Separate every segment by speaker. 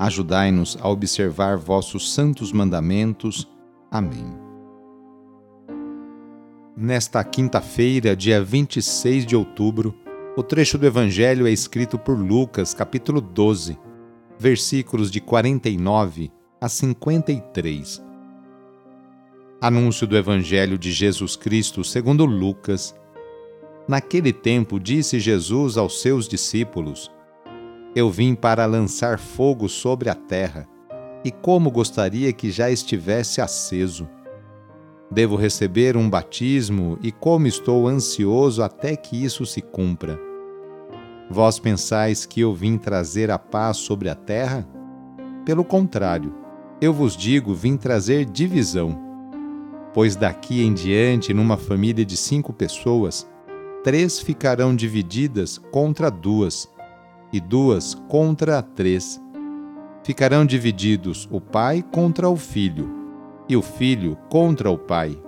Speaker 1: Ajudai-nos a observar vossos santos mandamentos. Amém. Nesta quinta-feira, dia 26 de outubro, o trecho do Evangelho é escrito por Lucas, capítulo 12, versículos de 49 a 53. Anúncio do Evangelho de Jesus Cristo segundo Lucas. Naquele tempo disse Jesus aos seus discípulos: eu vim para lançar fogo sobre a terra, e como gostaria que já estivesse aceso. Devo receber um batismo, e como estou ansioso até que isso se cumpra. Vós pensais que eu vim trazer a paz sobre a terra? Pelo contrário, eu vos digo, vim trazer divisão. Pois daqui em diante, numa família de cinco pessoas, três ficarão divididas contra duas e duas contra três. Ficarão divididos o pai contra o filho, e o filho contra o pai,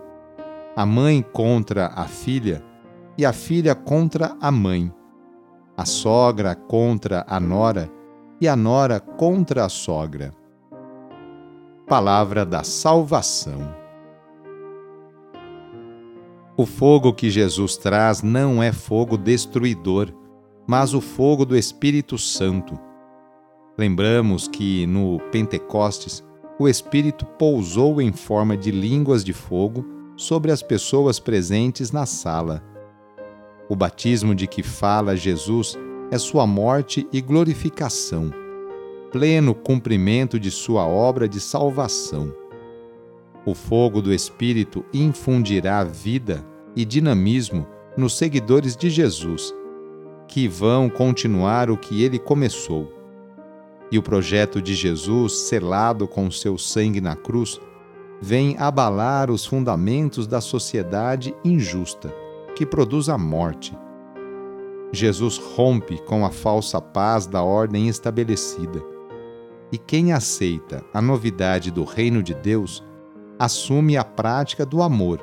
Speaker 1: a mãe contra a filha, e a filha contra a mãe, a sogra contra a nora, e a nora contra a sogra. Palavra da Salvação. O fogo que Jesus traz não é fogo destruidor mas o fogo do Espírito Santo. Lembramos que no Pentecostes o Espírito pousou em forma de línguas de fogo sobre as pessoas presentes na sala. O batismo de que fala Jesus é sua morte e glorificação, pleno cumprimento de sua obra de salvação. O fogo do Espírito infundirá vida e dinamismo nos seguidores de Jesus que vão continuar o que ele começou. E o projeto de Jesus, selado com seu sangue na cruz, vem abalar os fundamentos da sociedade injusta, que produz a morte. Jesus rompe com a falsa paz da ordem estabelecida. E quem aceita a novidade do reino de Deus assume a prática do amor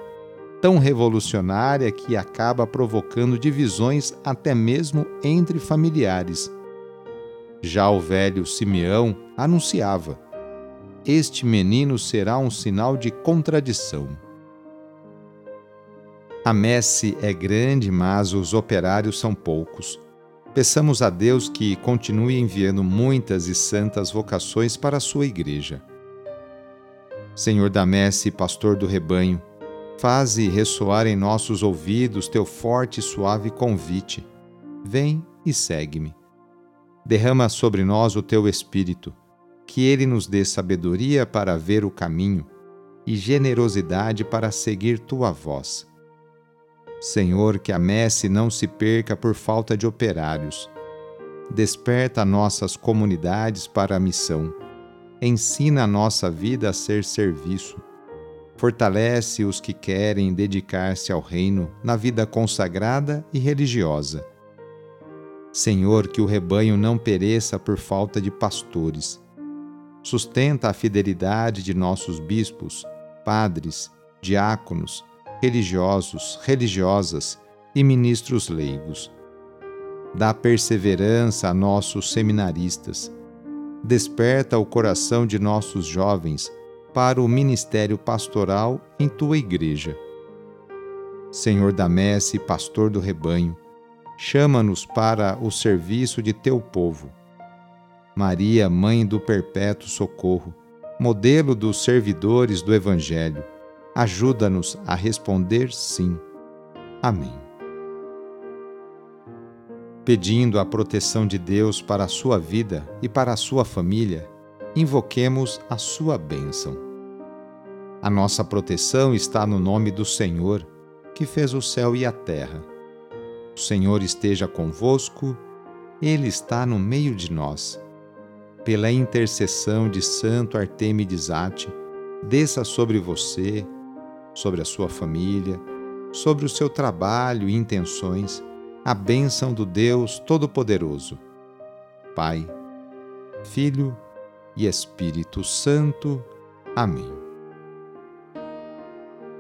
Speaker 1: tão revolucionária que acaba provocando divisões até mesmo entre familiares. Já o velho Simeão anunciava: Este menino será um sinal de contradição. A messe é grande, mas os operários são poucos. Peçamos a Deus que continue enviando muitas e santas vocações para a sua igreja. Senhor da messe, pastor do rebanho, Faze ressoar em nossos ouvidos teu forte e suave convite. Vem e segue-me. Derrama sobre nós o teu Espírito, que ele nos dê sabedoria para ver o caminho e generosidade para seguir tua voz. Senhor, que a messe não se perca por falta de operários. Desperta nossas comunidades para a missão. Ensina a nossa vida a ser serviço fortalece os que querem dedicar-se ao reino na vida consagrada e religiosa. Senhor, que o rebanho não pereça por falta de pastores. Sustenta a fidelidade de nossos bispos, padres, diáconos, religiosos, religiosas e ministros leigos. Dá perseverança a nossos seminaristas. Desperta o coração de nossos jovens para o ministério pastoral em tua igreja. Senhor da messe pastor do rebanho, chama-nos para o serviço de teu povo. Maria, mãe do perpétuo socorro, modelo dos servidores do Evangelho, ajuda-nos a responder sim. Amém. Pedindo a proteção de Deus para a sua vida e para a sua família, invoquemos a sua bênção. A nossa proteção está no nome do Senhor, que fez o céu e a terra. O Senhor esteja convosco, Ele está no meio de nós. Pela intercessão de Santo Artemides Ate, desça sobre você, sobre a sua família, sobre o seu trabalho e intenções, a bênção do Deus Todo-Poderoso. Pai, Filho e Espírito Santo. Amém.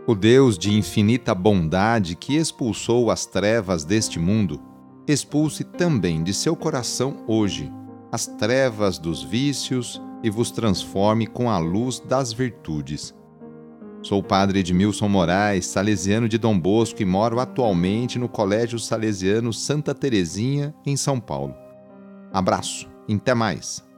Speaker 1: O Deus de infinita bondade que expulsou as trevas deste mundo, expulse também de seu coração hoje as trevas dos vícios e vos transforme com a luz das virtudes. Sou padre Edmilson Moraes, salesiano de Dom Bosco e moro atualmente no Colégio Salesiano Santa Terezinha, em São Paulo. Abraço, até mais!